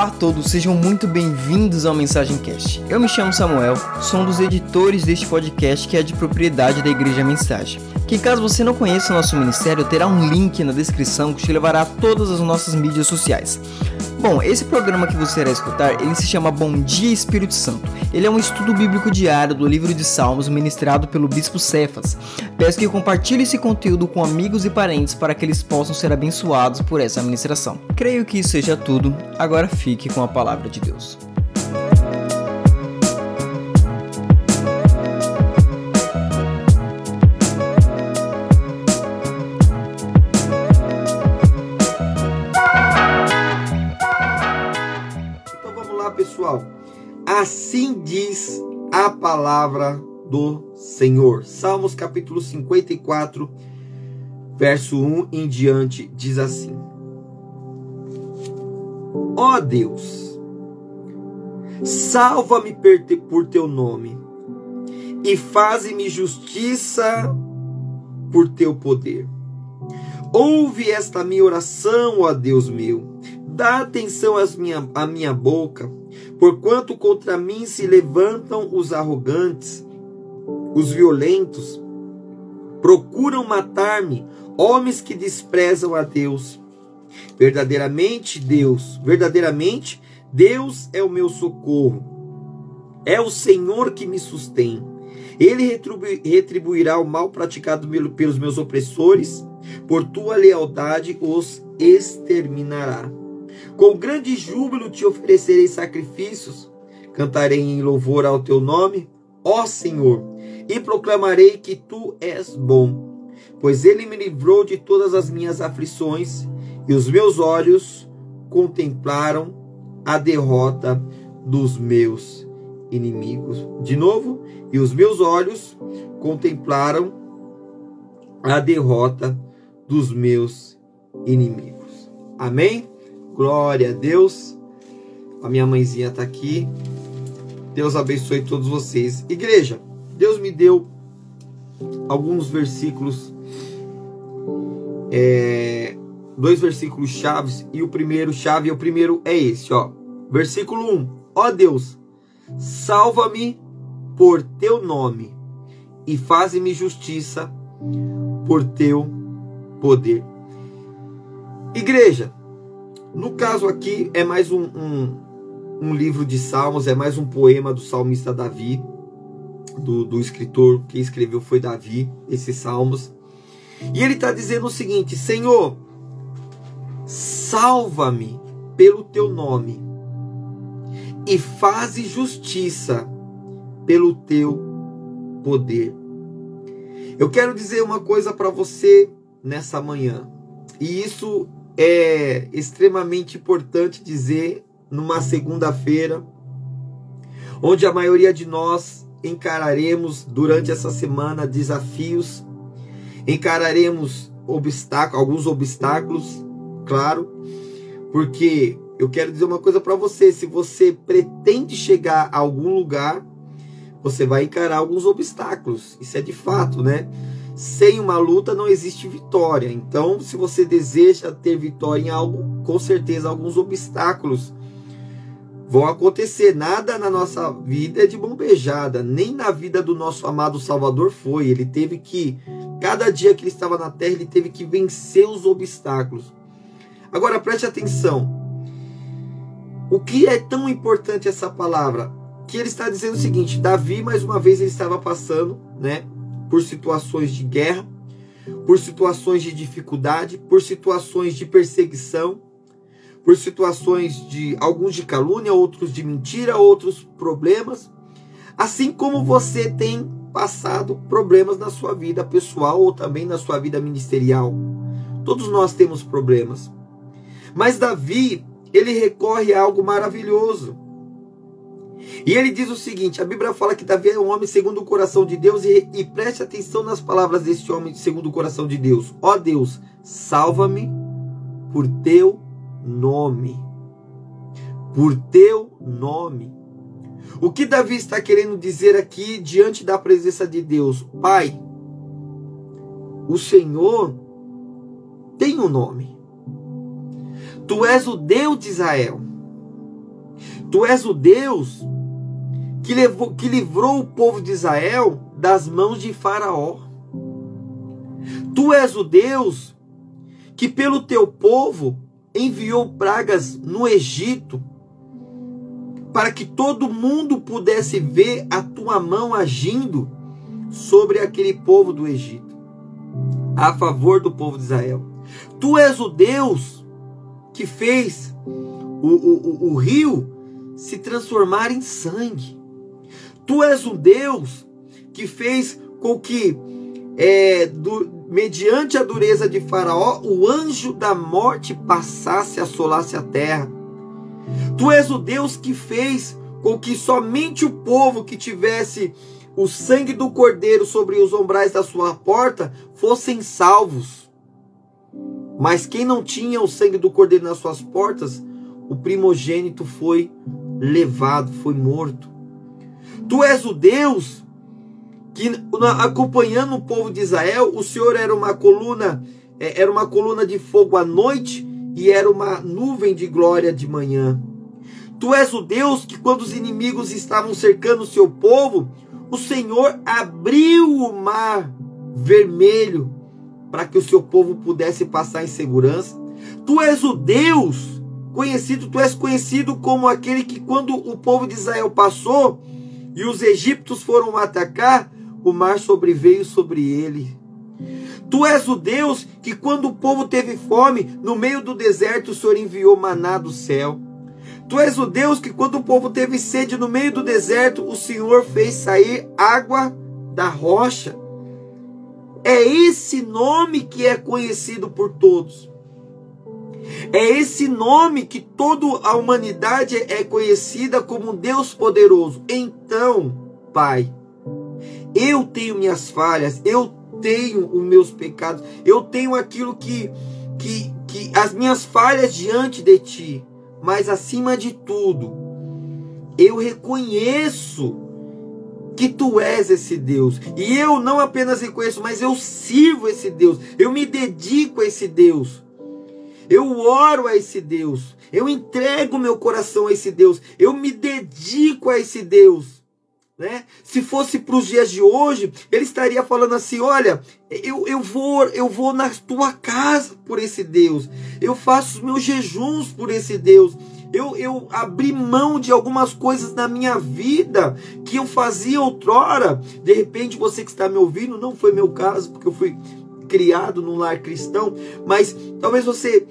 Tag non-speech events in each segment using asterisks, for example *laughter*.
Olá, a todos, sejam muito bem-vindos ao Mensagem Cast. Eu me chamo Samuel, sou um dos editores deste podcast que é de propriedade da Igreja Mensagem. Que caso você não conheça o nosso ministério, terá um link na descrição que te levará a todas as nossas mídias sociais. Bom, esse programa que você irá escutar, ele se chama Bom Dia Espírito Santo. Ele é um estudo bíblico diário do livro de Salmos ministrado pelo Bispo Cefas. Peço que compartilhe esse conteúdo com amigos e parentes para que eles possam ser abençoados por essa ministração. Creio que isso seja tudo. Agora fique com a palavra de Deus. Palavra do Senhor. Salmos capítulo 54, verso 1 em diante, diz assim: Ó oh Deus, salva-me por teu nome e faze-me justiça por teu poder. Ouve esta minha oração, ó Deus meu. Dá atenção às minha, à minha boca Porquanto contra mim se levantam os arrogantes, os violentos, procuram matar-me, homens que desprezam a Deus. Verdadeiramente, Deus, verdadeiramente, Deus é o meu socorro. É o Senhor que me sustém. Ele retribuirá o mal praticado pelos meus opressores, por tua lealdade os exterminará. Com grande júbilo te oferecerei sacrifícios, cantarei em louvor ao teu nome, ó Senhor, e proclamarei que tu és bom, pois ele me livrou de todas as minhas aflições, e os meus olhos contemplaram a derrota dos meus inimigos. De novo, e os meus olhos contemplaram a derrota dos meus inimigos. Amém? Glória a Deus. A minha mãezinha está aqui. Deus abençoe todos vocês. Igreja, Deus me deu alguns versículos, é, dois versículos chaves, e o primeiro chave, o primeiro é esse, ó. Versículo 1. Ó Deus, salva-me por teu nome e faze-me justiça por teu poder. Igreja, no caso aqui, é mais um, um, um, livro de salmos, é mais um poema do salmista Davi, do, do escritor que escreveu foi Davi, esses salmos. E ele está dizendo o seguinte: Senhor, salva-me pelo teu nome e faze justiça pelo teu poder. Eu quero dizer uma coisa para você nessa manhã, e isso é extremamente importante dizer numa segunda-feira, onde a maioria de nós encararemos durante essa semana desafios, encararemos obstáculos, alguns obstáculos, claro, porque eu quero dizer uma coisa para você: se você pretende chegar a algum lugar, você vai encarar alguns obstáculos, isso é de fato, né? Sem uma luta não existe vitória. Então, se você deseja ter vitória em algo, com certeza alguns obstáculos vão acontecer. Nada na nossa vida é de bombejada, nem na vida do nosso amado Salvador foi. Ele teve que, cada dia que ele estava na terra, ele teve que vencer os obstáculos. Agora preste atenção. O que é tão importante essa palavra? Que ele está dizendo o seguinte: Davi, mais uma vez, ele estava passando, né? Por situações de guerra, por situações de dificuldade, por situações de perseguição, por situações de alguns de calúnia, outros de mentira, outros problemas, assim como você tem passado problemas na sua vida pessoal ou também na sua vida ministerial. Todos nós temos problemas. Mas Davi, ele recorre a algo maravilhoso. E ele diz o seguinte: a Bíblia fala que Davi é um homem segundo o coração de Deus, e, e preste atenção nas palavras deste homem segundo o coração de Deus. Ó Deus, salva-me por teu nome. Por teu nome. O que Davi está querendo dizer aqui diante da presença de Deus? Pai, o Senhor tem um nome. Tu és o Deus de Israel. Tu és o Deus que, levou, que livrou o povo de Israel das mãos de Faraó. Tu és o Deus que, pelo teu povo, enviou pragas no Egito, para que todo mundo pudesse ver a tua mão agindo sobre aquele povo do Egito, a favor do povo de Israel. Tu és o Deus que fez o, o, o, o rio se transformar em sangue. Tu és o Deus que fez com que, é, do, mediante a dureza de Faraó, o anjo da morte passasse e assolasse a terra. Tu és o Deus que fez com que somente o povo que tivesse o sangue do cordeiro sobre os umbrais da sua porta fossem salvos. Mas quem não tinha o sangue do cordeiro nas suas portas, o primogênito foi levado, foi morto. Tu és o Deus que acompanhando o povo de Israel, o Senhor era uma coluna, é, era uma coluna de fogo à noite e era uma nuvem de glória de manhã. Tu és o Deus que quando os inimigos estavam cercando o seu povo, o Senhor abriu o mar vermelho para que o seu povo pudesse passar em segurança. Tu és o Deus conhecido, tu és conhecido como aquele que quando o povo de Israel passou e os egípcios foram atacar, o mar sobreveio sobre ele. Tu és o Deus que quando o povo teve fome, no meio do deserto o Senhor enviou maná do céu. Tu és o Deus que quando o povo teve sede no meio do deserto, o Senhor fez sair água da rocha. É esse nome que é conhecido por todos. É esse nome que toda a humanidade é conhecida como Deus poderoso. Então, Pai, eu tenho minhas falhas, eu tenho os meus pecados, eu tenho aquilo que, que, que as minhas falhas diante de Ti, mas acima de tudo, eu reconheço que tu és esse Deus. E eu não apenas reconheço, mas eu sirvo esse Deus. Eu me dedico a esse Deus. Eu oro a esse Deus. Eu entrego meu coração a esse Deus. Eu me dedico a esse Deus. Né? Se fosse para os dias de hoje, ele estaria falando assim: olha, eu, eu, vou, eu vou na tua casa por esse Deus. Eu faço meus jejuns por esse Deus. Eu, eu abri mão de algumas coisas na minha vida que eu fazia outrora. De repente, você que está me ouvindo, não foi meu caso, porque eu fui criado num lar cristão, mas talvez você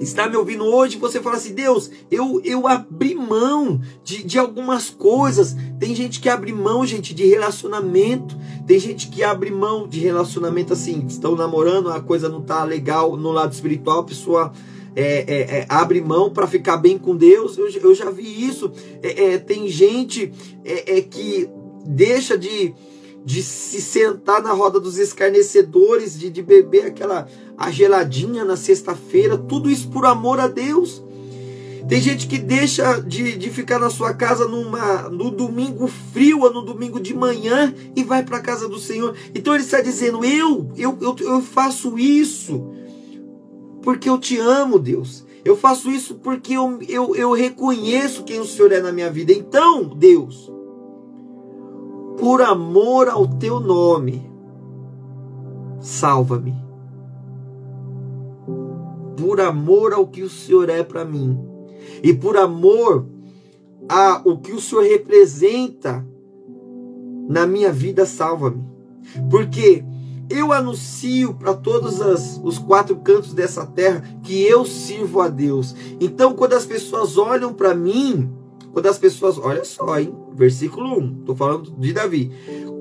está me ouvindo hoje, você fala assim: Deus, eu, eu abri mão de, de algumas coisas. Tem gente que abre mão, gente, de relacionamento. Tem gente que abre mão de relacionamento assim, estão namorando, a coisa não tá legal no lado espiritual, a pessoa. É, é, é, abre mão para ficar bem com Deus. Eu, eu já vi isso. É, é, tem gente é, que deixa de, de se sentar na roda dos escarnecedores, de, de beber aquela a geladinha na sexta-feira, tudo isso por amor a Deus. Tem gente que deixa de, de ficar na sua casa numa, no domingo frio ou no domingo de manhã e vai para a casa do Senhor. Então ele está dizendo: eu, eu, eu, eu faço isso porque eu te amo, Deus. Eu faço isso porque eu, eu, eu reconheço quem o Senhor é na minha vida. Então, Deus, por amor ao teu nome, salva-me por amor ao que o Senhor é para mim e por amor a o que o Senhor representa na minha vida, salva-me. Porque eu anuncio para todos as, os quatro cantos dessa terra que eu sirvo a Deus. Então, quando as pessoas olham para mim, quando as pessoas, olha só, hein? Versículo 1, estou falando de Davi.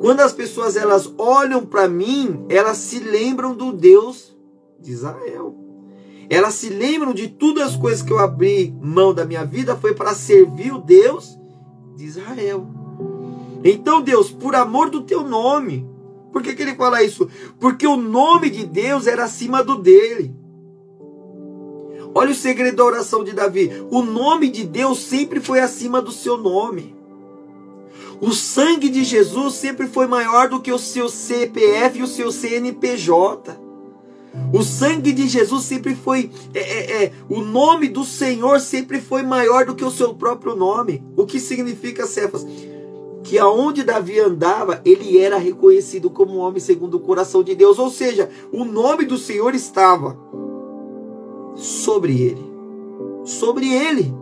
Quando as pessoas elas olham para mim, elas se lembram do Deus de Israel. Elas se lembram de todas as coisas que eu abri mão da minha vida foi para servir o Deus de Israel. Então, Deus, por amor do teu nome, por que, que ele fala isso? Porque o nome de Deus era acima do dele. Olha o segredo da oração de Davi. O nome de Deus sempre foi acima do seu nome. O sangue de Jesus sempre foi maior do que o seu CPF e o seu CNPJ. O sangue de Jesus sempre foi. É, é, é, o nome do Senhor sempre foi maior do que o seu próprio nome. O que significa, Cefas? Que aonde Davi andava, ele era reconhecido como homem segundo o coração de Deus. Ou seja, o nome do Senhor estava sobre ele. Sobre ele.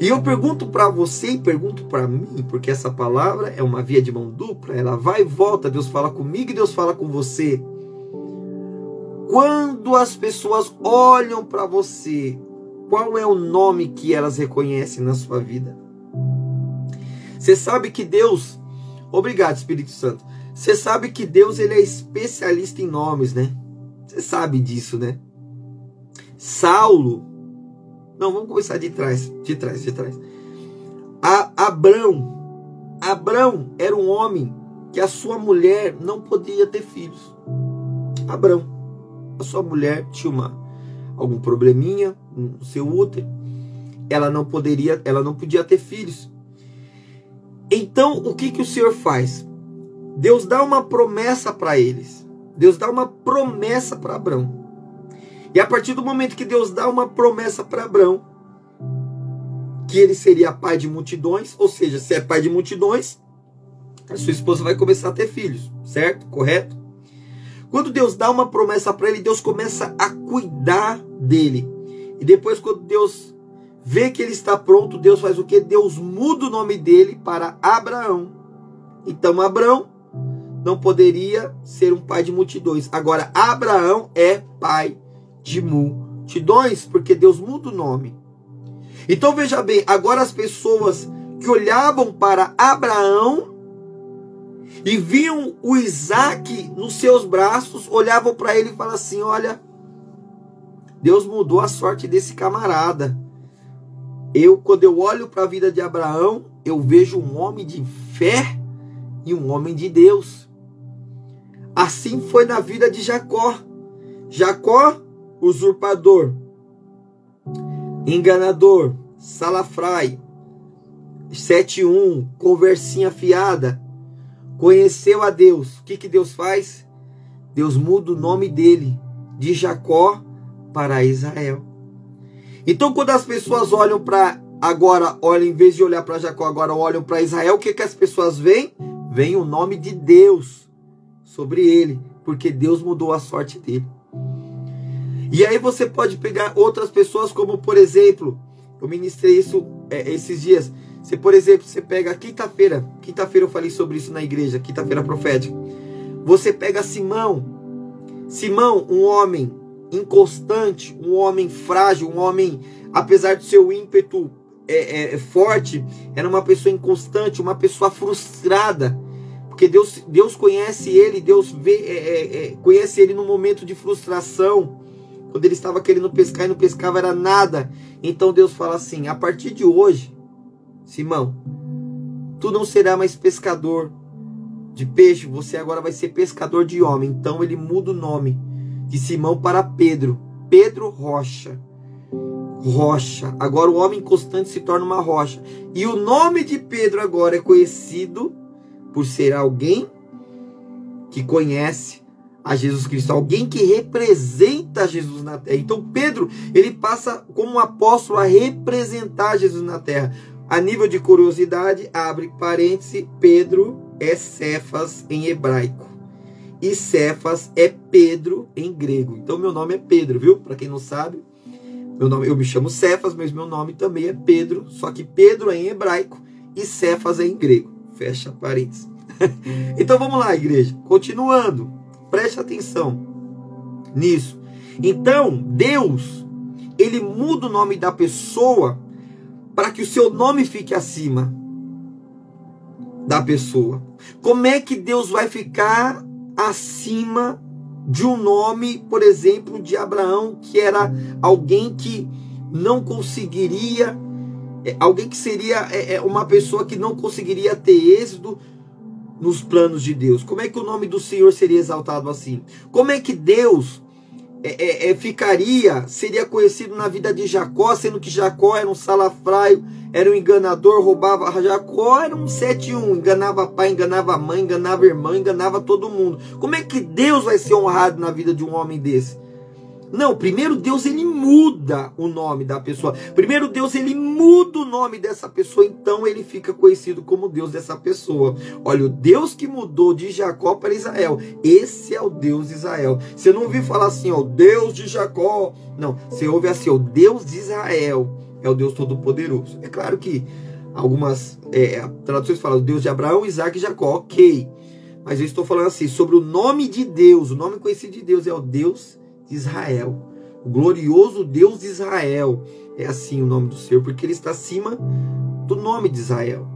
E eu pergunto para você e pergunto para mim, porque essa palavra é uma via de mão dupla, ela vai e volta, Deus fala comigo e Deus fala com você. Quando as pessoas olham para você, qual é o nome que elas reconhecem na sua vida? Você sabe que Deus, obrigado Espírito Santo. Você sabe que Deus ele é especialista em nomes, né? Você sabe disso, né? Saulo, não, vamos começar de trás, de trás, de trás. A, Abrão, Abrão era um homem que a sua mulher não podia ter filhos. Abrão a sua mulher tinha uma, algum probleminha no seu útero, ela não poderia, ela não podia ter filhos. Então, o que que o Senhor faz? Deus dá uma promessa para eles. Deus dá uma promessa para Abraão. E a partir do momento que Deus dá uma promessa para Abraão, que ele seria pai de multidões, ou seja, se é pai de multidões, a sua esposa vai começar a ter filhos, certo? Correto? Quando Deus dá uma promessa para ele, Deus começa a cuidar dele. E depois, quando Deus vê que ele está pronto, Deus faz o que? Deus muda o nome dele para Abraão. Então, Abraão não poderia ser um pai de multidões. Agora, Abraão é pai de multidões, porque Deus muda o nome. Então, veja bem, agora as pessoas que olhavam para Abraão e viam o Isaac nos seus braços, olhavam para ele e falavam assim: Olha, Deus mudou a sorte desse camarada. Eu, quando eu olho para a vida de Abraão, eu vejo um homem de fé e um homem de Deus. Assim foi na vida de Jacó. Jacó, usurpador, enganador, salafrai, 7-1, conversinha fiada, conheceu a Deus, o que, que Deus faz? Deus muda o nome dele de Jacó para Israel. Então, quando as pessoas olham para agora, olham em vez de olhar para Jacó, agora olham para Israel, o que, que as pessoas veem? Vem o nome de Deus sobre ele, porque Deus mudou a sorte dele. E aí você pode pegar outras pessoas, como por exemplo, eu ministrei isso é, esses dias. Você, por exemplo, você pega quinta-feira, quinta-feira eu falei sobre isso na igreja, quinta-feira profética. Você pega Simão, Simão, um homem inconstante, um homem frágil, um homem, apesar do seu ímpeto é, é, é, forte, era uma pessoa inconstante, uma pessoa frustrada, porque Deus, Deus conhece ele, Deus vê, é, é, é conhece ele no momento de frustração, quando ele estava querendo pescar e não pescava era nada. Então Deus fala assim: a partir de hoje, Simão, tu não será mais pescador de peixe, você agora vai ser pescador de homem. Então ele muda o nome de Simão para Pedro. Pedro Rocha. Rocha. Agora o homem constante se torna uma rocha. E o nome de Pedro agora é conhecido por ser alguém que conhece a Jesus Cristo, alguém que representa Jesus na terra. Então Pedro, ele passa como um apóstolo a representar Jesus na terra. A nível de curiosidade, abre parêntese, Pedro é Cefas em hebraico. E Cefas é Pedro em grego. Então meu nome é Pedro, viu? Para quem não sabe, meu nome, eu me chamo Cefas, mas meu nome também é Pedro, só que Pedro é em hebraico e Cefas é em grego. Fecha parênteses. *laughs* então vamos lá, igreja. Continuando. Preste atenção nisso. Então, Deus, ele muda o nome da pessoa para que o seu nome fique acima da pessoa. Como é que Deus vai ficar acima de um nome, por exemplo, de Abraão, que era alguém que não conseguiria, é, alguém que seria é, é, uma pessoa que não conseguiria ter êxito nos planos de Deus? Como é que o nome do Senhor seria exaltado assim? Como é que Deus é, é, é, ficaria, seria conhecido na vida de Jacó, sendo que Jacó era um salafraio, era um enganador, roubava. Jacó era um 7-1, enganava pai, enganava mãe, enganava irmã, enganava todo mundo. Como é que Deus vai ser honrado na vida de um homem desse? Não, primeiro Deus ele muda o nome da pessoa. Primeiro Deus ele muda o nome dessa pessoa, então ele fica conhecido como Deus dessa pessoa. Olha, o Deus que mudou de Jacó para Israel, esse é o Deus de Israel. Você não ouviu falar assim, ó, Deus de Jacó. Não, você ouve assim, o Deus de Israel é o Deus Todo-Poderoso. É claro que algumas é, traduções falam Deus de Abraão, Isaac e Jacó, ok. Mas eu estou falando assim, sobre o nome de Deus, o nome conhecido de Deus é o Deus de Israel. O glorioso Deus de Israel. É assim o nome do Senhor, porque ele está acima do nome de Israel.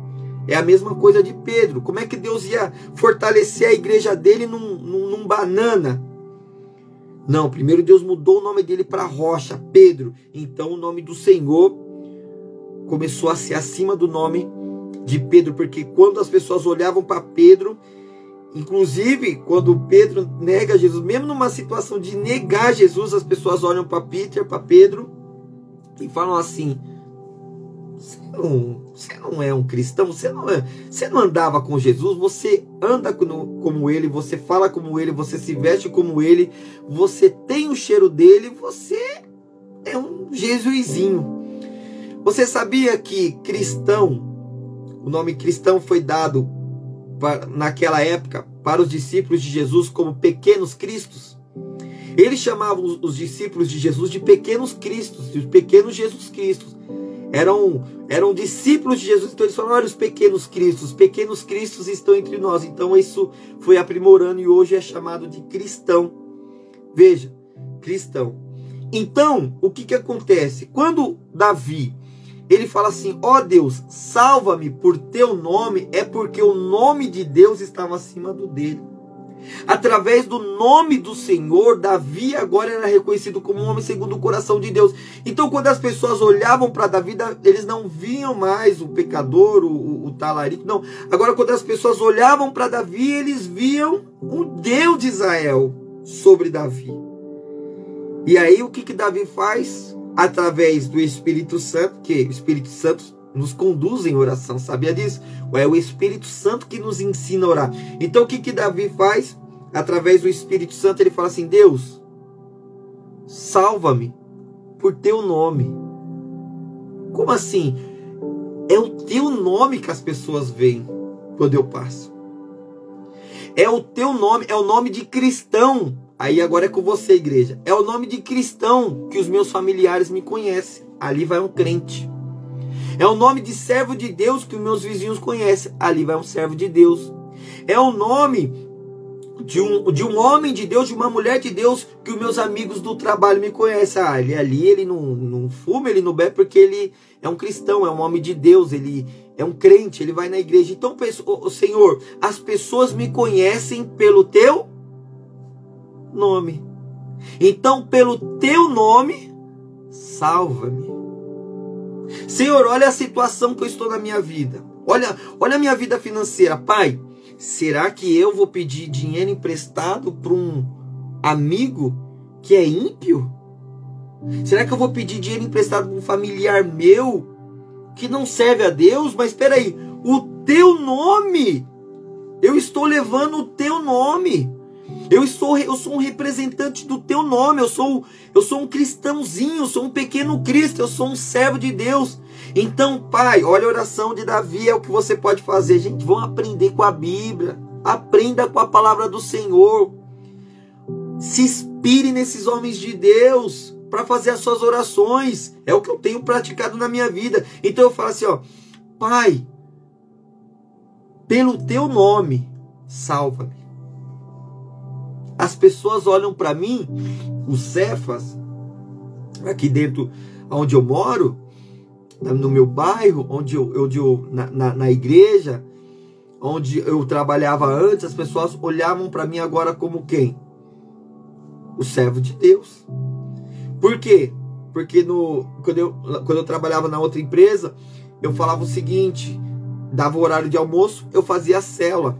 É a mesma coisa de Pedro. Como é que Deus ia fortalecer a igreja dele num, num, num banana? Não, primeiro Deus mudou o nome dele para rocha, Pedro. Então o nome do Senhor começou a ser acima do nome de Pedro, porque quando as pessoas olhavam para Pedro, Inclusive, quando Pedro nega Jesus, mesmo numa situação de negar Jesus, as pessoas olham para Peter, para Pedro e falam assim: você não, você não é um cristão, você não, é, você não andava com Jesus, você anda como ele, você fala como ele, você se veste como ele, você tem o cheiro dele, você é um jesuizinho. Você sabia que cristão, o nome cristão foi dado naquela época para os discípulos de Jesus como pequenos cristos. Ele chamava os discípulos de Jesus de pequenos cristos, de pequenos Jesus Cristos. Eram, eram discípulos de Jesus, então eles falaram: olha, os pequenos cristos, os pequenos cristos estão entre nós. Então isso foi aprimorando e hoje é chamado de cristão. Veja, cristão. Então, o que, que acontece? Quando Davi ele fala assim: ó oh Deus, salva-me por teu nome, é porque o nome de Deus estava acima do dele. Através do nome do Senhor, Davi agora era reconhecido como um homem segundo o coração de Deus. Então, quando as pessoas olhavam para Davi, eles não viam mais o pecador, o, o, o talarico, não. Agora, quando as pessoas olhavam para Davi, eles viam o Deus de Israel sobre Davi. E aí, o que, que Davi faz? Através do Espírito Santo, que o Espírito Santo nos conduz em oração, sabia disso? É o Espírito Santo que nos ensina a orar. Então o que, que Davi faz? Através do Espírito Santo, ele fala assim: Deus, salva-me por teu nome. Como assim? É o teu nome que as pessoas veem quando eu passo. É o teu nome, é o nome de cristão Aí agora é com você, igreja. É o nome de cristão que os meus familiares me conhecem. Ali vai um crente. É o nome de servo de Deus que os meus vizinhos conhecem. Ali vai um servo de Deus. É o nome de um, de um homem de Deus, de uma mulher de Deus que os meus amigos do trabalho me conhecem. Ah, ele ali, ele não, não fuma, ele não bebe porque ele é um cristão, é um homem de Deus, ele é um crente, ele vai na igreja. Então, o Senhor, as pessoas me conhecem pelo teu nome. Então, pelo teu nome, salva-me. Senhor, olha a situação que eu estou na minha vida. Olha, olha a minha vida financeira, Pai. Será que eu vou pedir dinheiro emprestado para um amigo que é ímpio? Será que eu vou pedir dinheiro emprestado para um familiar meu que não serve a Deus? Mas espera aí, o teu nome, eu estou levando o teu nome. Eu sou, eu sou um representante do teu nome, eu sou, eu sou um cristãozinho, eu sou um pequeno Cristo, eu sou um servo de Deus. Então, Pai, olha a oração de Davi, é o que você pode fazer. Gente, vão aprender com a Bíblia, aprenda com a palavra do Senhor. Se inspire nesses homens de Deus para fazer as suas orações. É o que eu tenho praticado na minha vida. Então eu falo assim, ó, Pai, pelo teu nome, salva-me. As pessoas olham para mim, os Cefas, aqui dentro onde eu moro, no meu bairro, onde eu, onde eu na, na, na igreja, onde eu trabalhava antes, as pessoas olhavam para mim agora como quem? O servo de Deus. Por quê? Porque no, quando, eu, quando eu trabalhava na outra empresa, eu falava o seguinte: dava o horário de almoço, eu fazia a célula.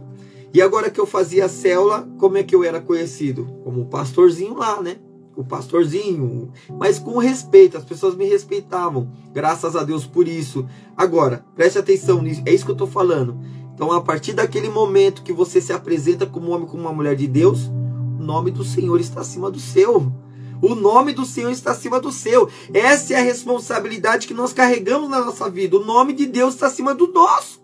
E agora que eu fazia a célula, como é que eu era conhecido? Como o pastorzinho lá, né? o pastorzinho, mas com respeito, as pessoas me respeitavam, graças a Deus por isso. Agora, preste atenção nisso, é isso que eu estou falando. Então, a partir daquele momento que você se apresenta como homem, como uma mulher de Deus, o nome do Senhor está acima do seu. O nome do Senhor está acima do seu. Essa é a responsabilidade que nós carregamos na nossa vida. O nome de Deus está acima do nosso.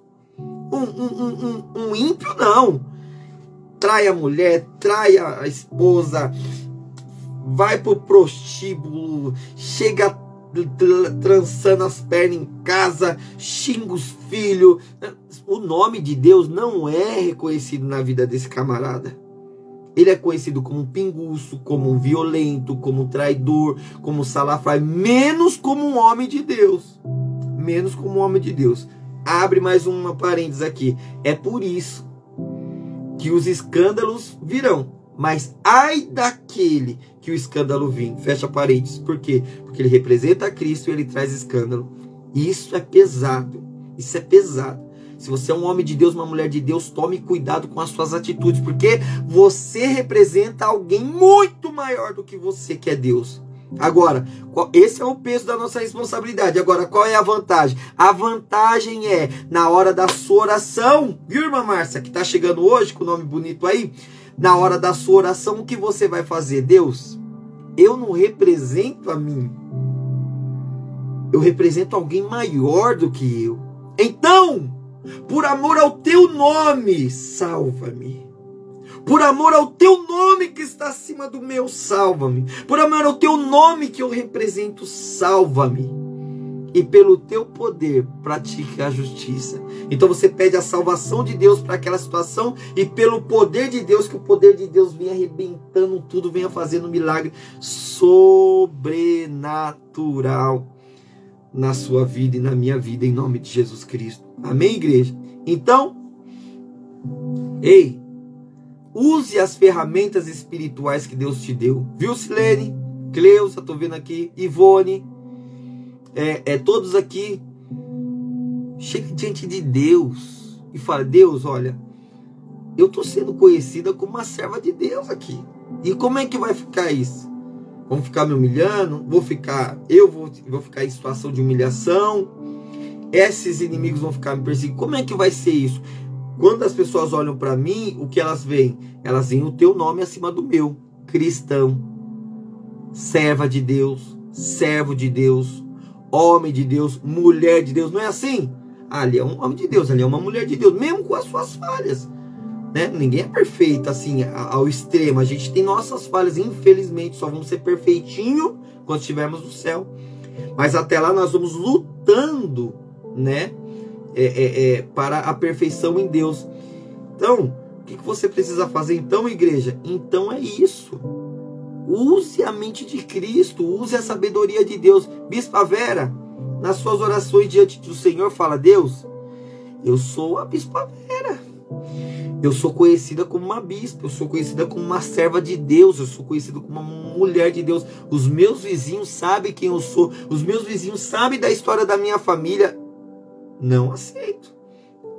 Um, um, um, um ímpio, não. Trai a mulher, trai a esposa, vai pro prostíbulo, chega trançando as pernas em casa, xinga os filhos. O nome de Deus não é reconhecido na vida desse camarada. Ele é conhecido como um pinguço, como um violento, como um traidor, como um salafrário, menos como um homem de Deus. Menos como um homem de Deus. Abre mais uma parênteses aqui. É por isso que os escândalos virão. Mas ai daquele que o escândalo vem. Fecha parênteses. Por quê? Porque ele representa Cristo e ele traz escândalo. Isso é pesado. Isso é pesado. Se você é um homem de Deus, uma mulher de Deus, tome cuidado com as suas atitudes, porque você representa alguém muito maior do que você, que é Deus. Agora, esse é o peso da nossa responsabilidade. Agora, qual é a vantagem? A vantagem é, na hora da sua oração, viu, irmã Márcia, que está chegando hoje, com o nome bonito aí, na hora da sua oração, o que você vai fazer? Deus, eu não represento a mim. Eu represento alguém maior do que eu. Então, por amor ao teu nome, salva-me. Por amor ao teu nome que está acima do meu, salva-me. Por amor ao teu nome que eu represento, salva-me. E pelo teu poder, pratique a justiça. Então você pede a salvação de Deus para aquela situação e pelo poder de Deus, que o poder de Deus venha arrebentando tudo, venha fazendo um milagre sobrenatural na sua vida e na minha vida, em nome de Jesus Cristo. Amém, igreja? Então, ei, use as ferramentas espirituais que Deus te deu. Viu, Silene? Cleusa, tô vendo aqui. Ivone. É, é, todos aqui. Chegue diante de Deus e fale: Deus, olha, eu tô sendo conhecida como uma serva de Deus aqui. E como é que vai ficar isso? Vão ficar me humilhando? Vou ficar, eu vou, vou ficar em situação de humilhação? Esses inimigos vão ficar me perseguindo? Como é que vai ser isso? Quando as pessoas olham para mim, o que elas veem? Elas veem o teu nome acima do meu. Cristão, serva de Deus, servo de Deus, homem de Deus, mulher de Deus. Não é assim? Ali é um homem de Deus, ali é uma mulher de Deus, mesmo com as suas falhas. Né? Ninguém é perfeito assim ao extremo. A gente tem nossas falhas, infelizmente, só vamos ser perfeitinho quando estivermos no céu. Mas até lá nós vamos lutando, né? É, é, é, para a perfeição em Deus. Então, o que, que você precisa fazer então, igreja? Então é isso. Use a mente de Cristo, use a sabedoria de Deus. Bispa Vera, nas suas orações diante do Senhor, fala: Deus, eu sou a Bispa Vera. Eu sou conhecida como uma bispa, eu sou conhecida como uma serva de Deus, eu sou conhecida como uma mulher de Deus. Os meus vizinhos sabem quem eu sou, os meus vizinhos sabem da história da minha família. Não aceito.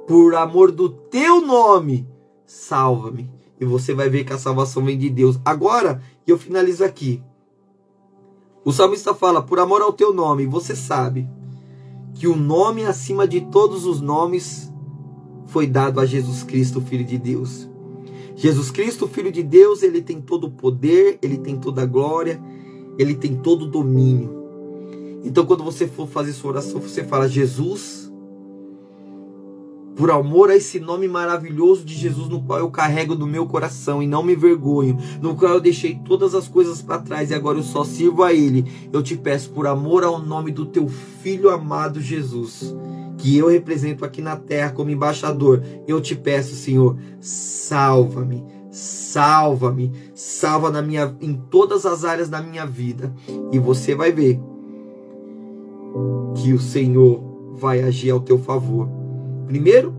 Por amor do teu nome, salva-me. E você vai ver que a salvação vem de Deus. Agora, eu finalizo aqui. O salmista fala: Por amor ao teu nome, você sabe que o nome acima de todos os nomes foi dado a Jesus Cristo, Filho de Deus. Jesus Cristo, Filho de Deus, ele tem todo o poder, ele tem toda a glória, ele tem todo o domínio. Então, quando você for fazer sua oração, você fala: Jesus, por amor a esse nome maravilhoso de Jesus, no qual eu carrego no meu coração e não me vergonho, no qual eu deixei todas as coisas para trás e agora eu só sirvo a Ele. Eu te peço, por amor ao nome do teu filho amado Jesus, que eu represento aqui na terra como embaixador, eu te peço, Senhor, salva-me, salva-me, salva na minha, em todas as áreas da minha vida, e você vai ver que o Senhor vai agir ao teu favor Primeiro,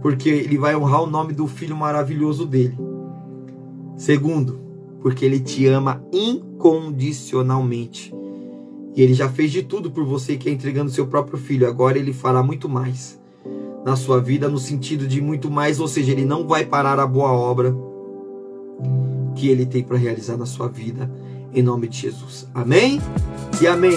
porque ele vai honrar o nome do filho maravilhoso dele. Segundo, porque ele te ama incondicionalmente. E ele já fez de tudo por você que é entregando seu próprio filho. Agora ele fará muito mais na sua vida, no sentido de muito mais, ou seja, ele não vai parar a boa obra que ele tem para realizar na sua vida. em nome de Jesus. Amém? E amém.